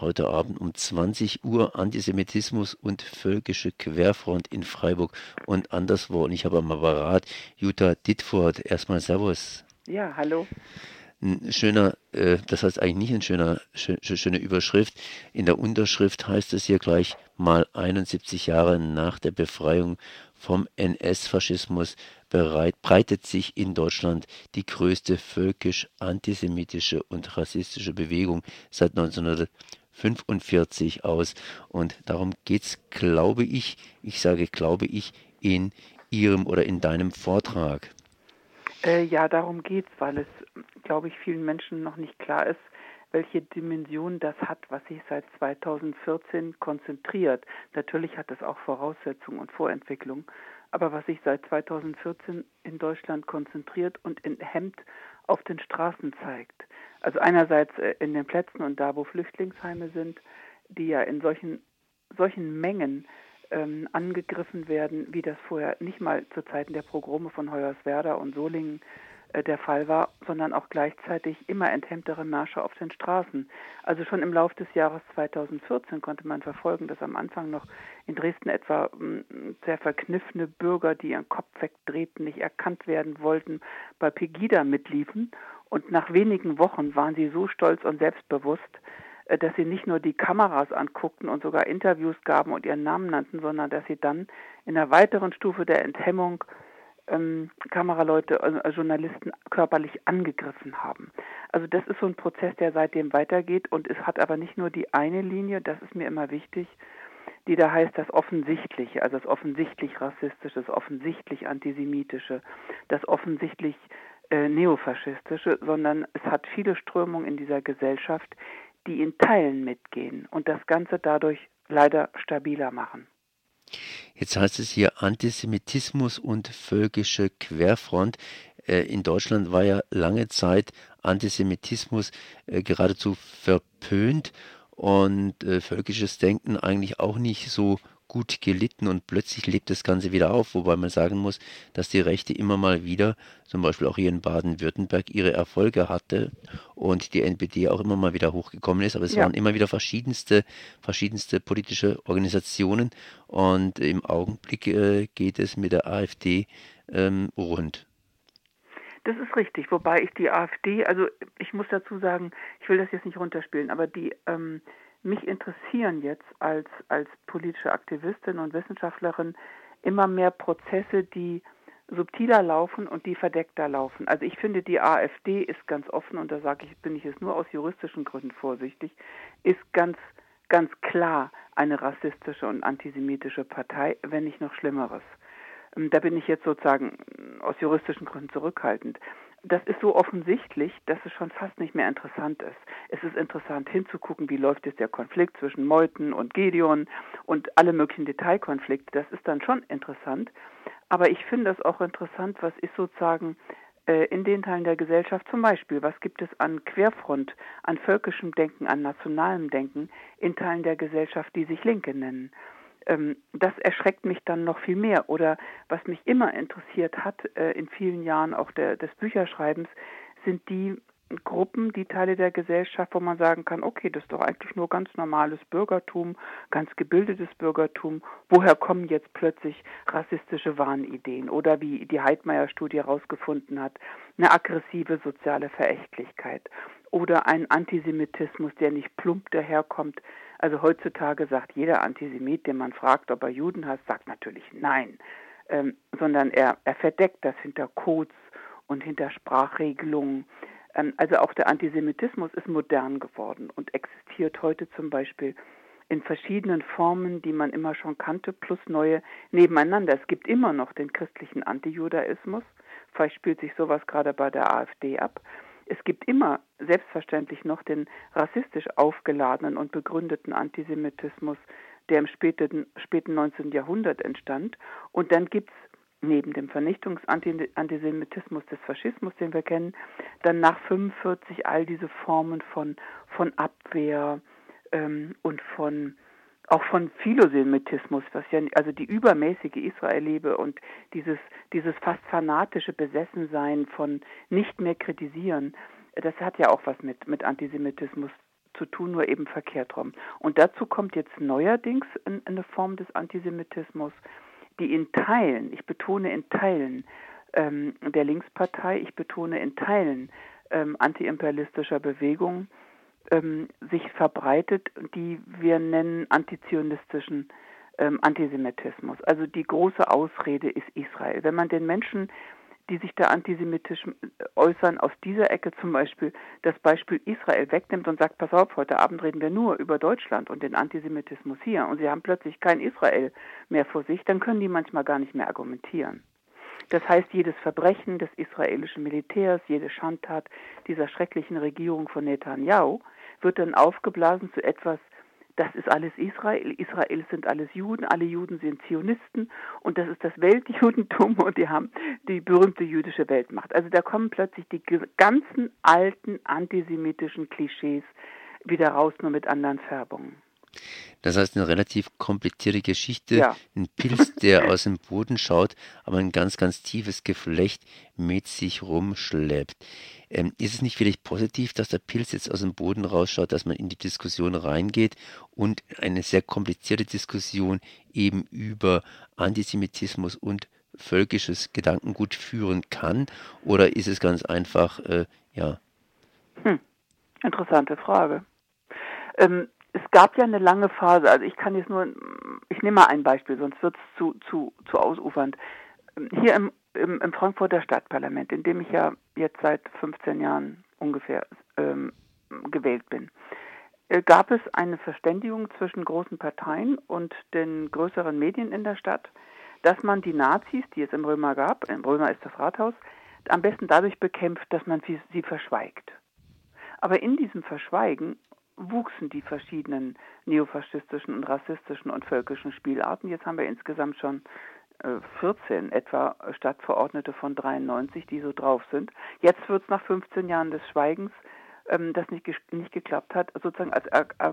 heute Abend um 20 Uhr Antisemitismus und völkische Querfront in Freiburg und anderswo. Und ich habe am Apparat Jutta Dittfurt. Erstmal Servus. Ja, hallo. Ein schöner, äh, das heißt eigentlich nicht ein schöner, schö schöne Überschrift. In der Unterschrift heißt es hier gleich mal 71 Jahre nach der Befreiung vom NS-Faschismus breitet sich in Deutschland die größte völkisch-antisemitische und rassistische Bewegung seit 1945 aus. Und darum geht es, glaube ich, ich sage glaube ich, in Ihrem oder in deinem Vortrag. Äh, ja, darum geht es, weil es, glaube ich, vielen Menschen noch nicht klar ist, welche Dimension das hat, was sich seit 2014 konzentriert. Natürlich hat es auch Voraussetzungen und Vorentwicklungen, aber was sich seit 2014 in Deutschland konzentriert und in Hemd auf den Straßen zeigt. Also einerseits äh, in den Plätzen und da, wo Flüchtlingsheime sind, die ja in solchen, solchen Mengen ähm, angegriffen werden, wie das vorher nicht mal zu Zeiten der Pogrome von Hoyerswerda und Solingen der Fall war, sondern auch gleichzeitig immer enthemmtere Märsche auf den Straßen. Also schon im Laufe des Jahres 2014 konnte man verfolgen, dass am Anfang noch in Dresden etwa hm, sehr verkniffene Bürger, die ihren Kopf wegdrehten, nicht erkannt werden wollten, bei Pegida mitliefen. Und nach wenigen Wochen waren sie so stolz und selbstbewusst, äh, dass sie nicht nur die Kameras anguckten und sogar Interviews gaben und ihren Namen nannten, sondern dass sie dann in einer weiteren Stufe der Enthemmung ähm, Kameraleute, also Journalisten körperlich angegriffen haben. Also das ist so ein Prozess, der seitdem weitergeht und es hat aber nicht nur die eine Linie, das ist mir immer wichtig, die da heißt das Offensichtliche, also das offensichtlich Rassistische, das offensichtlich Antisemitische, das offensichtlich äh, Neofaschistische, sondern es hat viele Strömungen in dieser Gesellschaft, die in Teilen mitgehen und das Ganze dadurch leider stabiler machen. Jetzt heißt es hier Antisemitismus und völkische Querfront. Äh, in Deutschland war ja lange Zeit Antisemitismus äh, geradezu verpönt und äh, völkisches Denken eigentlich auch nicht so gut gelitten und plötzlich lebt das Ganze wieder auf, wobei man sagen muss, dass die Rechte immer mal wieder, zum Beispiel auch hier in Baden-Württemberg, ihre Erfolge hatte und die NPD auch immer mal wieder hochgekommen ist, aber es ja. waren immer wieder verschiedenste, verschiedenste politische Organisationen und im Augenblick äh, geht es mit der AfD ähm, rund. Das ist richtig, wobei ich die AfD, also ich muss dazu sagen, ich will das jetzt nicht runterspielen, aber die ähm, mich interessieren jetzt als, als politische Aktivistin und Wissenschaftlerin immer mehr Prozesse, die subtiler laufen und die verdeckter laufen. Also ich finde, die AfD ist ganz offen, und da sage ich, bin ich es nur aus juristischen Gründen vorsichtig, ist ganz, ganz klar eine rassistische und antisemitische Partei, wenn nicht noch Schlimmeres. Ähm, da bin ich jetzt sozusagen aus juristischen Gründen zurückhaltend das ist so offensichtlich, dass es schon fast nicht mehr interessant ist. Es ist interessant hinzugucken, wie läuft jetzt der Konflikt zwischen Meuthen und Gedeon und alle möglichen Detailkonflikte. Das ist dann schon interessant. Aber ich finde es auch interessant, was ist sozusagen äh, in den Teilen der Gesellschaft zum Beispiel, was gibt es an Querfront, an völkischem Denken, an nationalem Denken in Teilen der Gesellschaft, die sich Linke nennen das erschreckt mich dann noch viel mehr. Oder was mich immer interessiert hat äh, in vielen Jahren auch der, des Bücherschreibens, sind die Gruppen, die Teile der Gesellschaft, wo man sagen kann, okay, das ist doch eigentlich nur ganz normales Bürgertum, ganz gebildetes Bürgertum. Woher kommen jetzt plötzlich rassistische Wahnideen? Oder wie die Heidmeier-Studie herausgefunden hat, eine aggressive soziale Verächtlichkeit oder ein Antisemitismus, der nicht plump daherkommt, also heutzutage sagt jeder Antisemit, den man fragt, ob er Juden hasst, sagt natürlich nein, ähm, sondern er, er verdeckt das hinter Codes und hinter Sprachregelungen. Ähm, also auch der Antisemitismus ist modern geworden und existiert heute zum Beispiel in verschiedenen Formen, die man immer schon kannte, plus neue nebeneinander. Es gibt immer noch den christlichen Antijudaismus. Vielleicht spielt sich sowas gerade bei der AfD ab. Es gibt immer selbstverständlich noch den rassistisch aufgeladenen und begründeten Antisemitismus, der im späten, späten 19. Jahrhundert entstand. Und dann gibt es neben dem Vernichtungsantisemitismus des Faschismus, den wir kennen, dann nach 45 all diese Formen von, von Abwehr ähm, und von auch von Philosemitismus, was ja also die übermäßige Israelliebe und dieses dieses fast fanatische Besessensein von nicht mehr kritisieren, das hat ja auch was mit mit Antisemitismus zu tun, nur eben verkehrt rum. Und dazu kommt jetzt neuerdings eine Form des Antisemitismus, die in Teilen, ich betone in Teilen ähm, der Linkspartei, ich betone in Teilen ähm, antiimperialistischer Bewegungen, ähm, sich verbreitet, die wir nennen antizionistischen ähm, Antisemitismus. Also die große Ausrede ist Israel. Wenn man den Menschen die sich da antisemitisch äh, äußern, aus dieser Ecke zum Beispiel das Beispiel Israel wegnimmt und sagt, pass auf, heute Abend reden wir nur über Deutschland und den Antisemitismus hier und sie haben plötzlich kein Israel mehr vor sich, dann können die manchmal gar nicht mehr argumentieren. Das heißt, jedes Verbrechen des israelischen Militärs, jede Schandtat dieser schrecklichen Regierung von Netanyahu wird dann aufgeblasen zu etwas das ist alles Israel. Israel sind alles Juden. Alle Juden sind Zionisten und das ist das Weltjudentum und die haben die berühmte jüdische Weltmacht. Also da kommen plötzlich die ganzen alten antisemitischen Klischees wieder raus, nur mit anderen Färbungen. Das heißt, eine relativ komplizierte Geschichte. Ja. Ein Pilz, der aus dem Boden schaut, aber ein ganz, ganz tiefes Geflecht mit sich rumschleppt. Ähm, ist es nicht vielleicht positiv, dass der Pilz jetzt aus dem Boden rausschaut, dass man in die Diskussion reingeht und eine sehr komplizierte Diskussion eben über Antisemitismus und völkisches Gedankengut führen kann? Oder ist es ganz einfach, äh, ja? Hm. Interessante Frage. Ähm, es gab ja eine lange Phase, also ich kann jetzt nur, ich nehme mal ein Beispiel, sonst wird es zu, zu, zu ausufernd. Hier im, im, im, Frankfurter Stadtparlament, in dem ich ja jetzt seit 15 Jahren ungefähr ähm, gewählt bin, äh, gab es eine Verständigung zwischen großen Parteien und den größeren Medien in der Stadt, dass man die Nazis, die es im Römer gab, im Römer ist das Rathaus, am besten dadurch bekämpft, dass man sie, sie verschweigt. Aber in diesem Verschweigen wuchsen die verschiedenen neofaschistischen und rassistischen und völkischen Spielarten. Jetzt haben wir insgesamt schon 14 äh, etwa Stadtverordnete von 93, die so drauf sind. Jetzt wird es nach 15 Jahren des Schweigens, ähm, das nicht, nicht geklappt hat, sozusagen als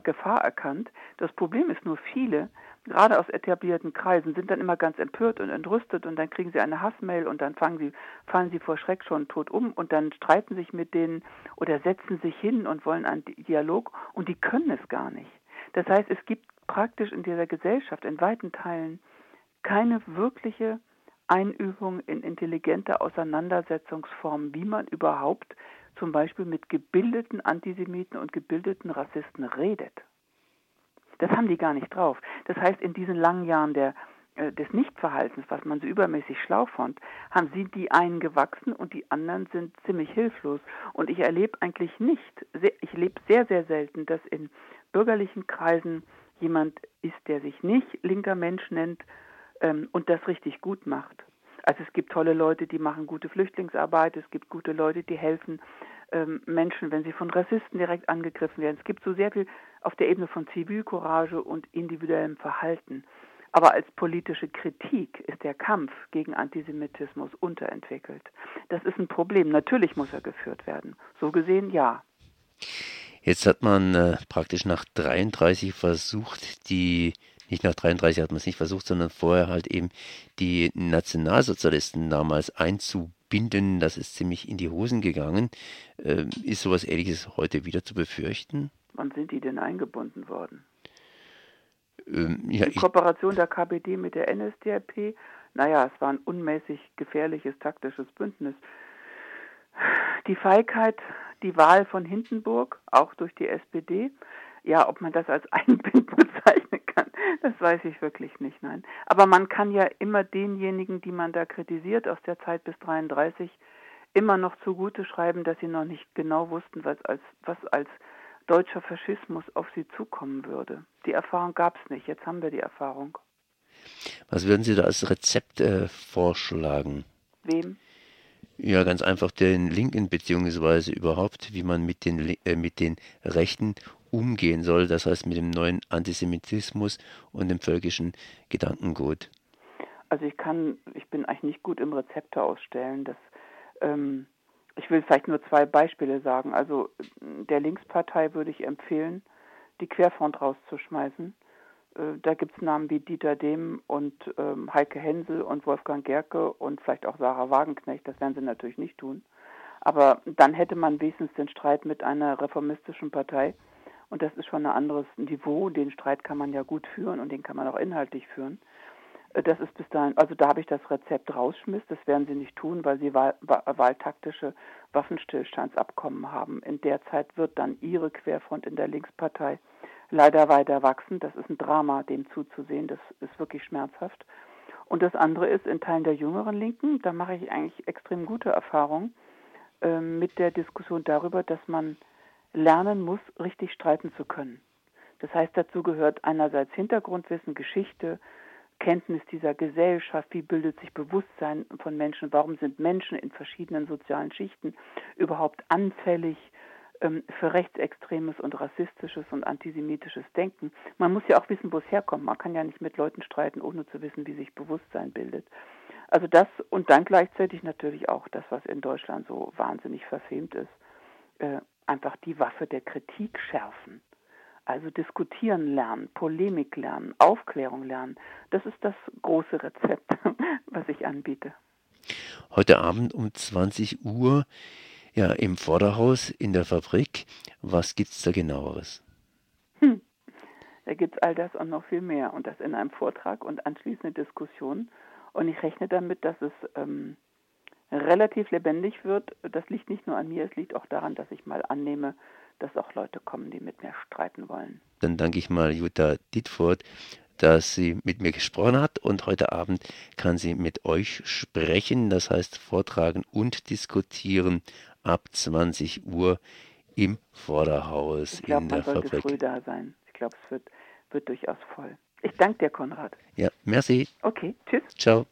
Gefahr erkannt. Das Problem ist nur, viele gerade aus etablierten Kreisen, sind dann immer ganz empört und entrüstet und dann kriegen sie eine Hassmail und dann fangen sie, fallen sie vor Schreck schon tot um und dann streiten sich mit denen oder setzen sich hin und wollen einen Dialog und die können es gar nicht. Das heißt, es gibt praktisch in dieser Gesellschaft in weiten Teilen keine wirkliche Einübung in intelligente Auseinandersetzungsformen, wie man überhaupt zum Beispiel mit gebildeten Antisemiten und gebildeten Rassisten redet. Das haben die gar nicht drauf. Das heißt, in diesen langen Jahren der, äh, des Nichtverhaltens, was man so übermäßig schlau fand, haben sie die einen gewachsen und die anderen sind ziemlich hilflos. Und ich erlebe eigentlich nicht, ich erlebe sehr, sehr selten, dass in bürgerlichen Kreisen jemand ist, der sich nicht linker Mensch nennt ähm, und das richtig gut macht. Also es gibt tolle Leute, die machen gute Flüchtlingsarbeit, es gibt gute Leute, die helfen ähm, Menschen, wenn sie von Rassisten direkt angegriffen werden. Es gibt so sehr viel auf der Ebene von Zivilcourage und individuellem Verhalten. Aber als politische Kritik ist der Kampf gegen Antisemitismus unterentwickelt. Das ist ein Problem. Natürlich muss er geführt werden. So gesehen ja. Jetzt hat man äh, praktisch nach 33 versucht, die, nicht nach 33 hat man es nicht versucht, sondern vorher halt eben die Nationalsozialisten damals einzubauen binden, das ist ziemlich in die Hosen gegangen. Ähm, ist sowas Ähnliches heute wieder zu befürchten? Wann sind die denn eingebunden worden? Ähm, ja, die Kooperation der KPD mit der NSDAP, naja, es war ein unmäßig gefährliches taktisches Bündnis. Die Feigheit, die Wahl von Hindenburg, auch durch die SPD, ja, ob man das als Einbinden bezeichnen kann, das weiß ich wirklich nicht, nein. Aber man kann ja immer denjenigen, die man da kritisiert aus der Zeit bis 33, immer noch zugute schreiben, dass sie noch nicht genau wussten, was als, was als deutscher Faschismus auf sie zukommen würde. Die Erfahrung gab es nicht, jetzt haben wir die Erfahrung. Was würden Sie da als Rezept äh, vorschlagen? Wem? Ja, ganz einfach den Linken beziehungsweise überhaupt, wie man mit den, äh, mit den Rechten umgehen soll, das heißt mit dem neuen Antisemitismus und dem völkischen Gedankengut? Also ich kann, ich bin eigentlich nicht gut im Rezepte ausstellen. Das, ähm, ich will vielleicht nur zwei Beispiele sagen. Also der Linkspartei würde ich empfehlen, die Querfront rauszuschmeißen. Äh, da gibt es Namen wie Dieter Dehm und ähm, Heike Hensel und Wolfgang Gerke und vielleicht auch Sarah Wagenknecht. Das werden sie natürlich nicht tun. Aber dann hätte man wenigstens den Streit mit einer reformistischen Partei Und das ist schon ein anderes Niveau. Den Streit kann man ja gut führen und den kann man auch inhaltlich führen. Äh, das ist bis dahin, also da habe ich das Rezept rausschmiss. Das werden sie nicht tun, weil sie wahl, wahltaktische Waffenstillstandsabkommen haben. In der Zeit wird dann ihre Querfront in der Linkspartei leider weiter wachsen. Das ist ein Drama, dem zuzusehen. Das ist wirklich schmerzhaft. Und das andere ist in Teilen der jüngeren Linken, da mache ich eigentlich extrem gute Erfahrungen äh, mit der Diskussion darüber, dass man lernen muss, richtig streiten zu können. Das heißt, dazu gehört einerseits Hintergrundwissen, Geschichte, Kenntnis dieser Gesellschaft, wie bildet sich Bewusstsein von Menschen, warum sind Menschen in verschiedenen sozialen Schichten überhaupt anfällig ähm, für rechtsextremes und rassistisches und antisemitisches Denken. Man muss ja auch wissen, wo es herkommt. Man kann ja nicht mit Leuten streiten, ohne zu wissen, wie sich Bewusstsein bildet. Also das und dann gleichzeitig natürlich auch das, was in Deutschland so wahnsinnig verfemt ist, äh, einfach die Waffe der Kritik schärfen. Also diskutieren lernen, Polemik lernen, Aufklärung lernen. Das ist das große Rezept, was ich anbiete. Heute Abend um 20 Uhr ja, im Vorderhaus in der Fabrik. Was gibt es da genaueres? Hm. Da gibt es all das und noch viel mehr. Und das in einem Vortrag und anschließende Diskussion. Und ich rechne damit, dass es ähm, relativ lebendig wird. Das liegt nicht nur an mir, es liegt auch daran, dass ich mal annehme, dass auch Leute kommen, die mit mir streiten wollen. Dann danke ich mal Jutta Dietfurt dass sie mit mir gesprochen hat und heute Abend kann sie mit euch sprechen, das heißt vortragen und diskutieren ab 20 Uhr im Vorderhaus ich glaub, in der man sollte Fabrik. früh da sein. Ich glaube, es wird, wird durchaus voll. Ich danke dir, Konrad. Ja, merci. Okay, tschüss. Ciao.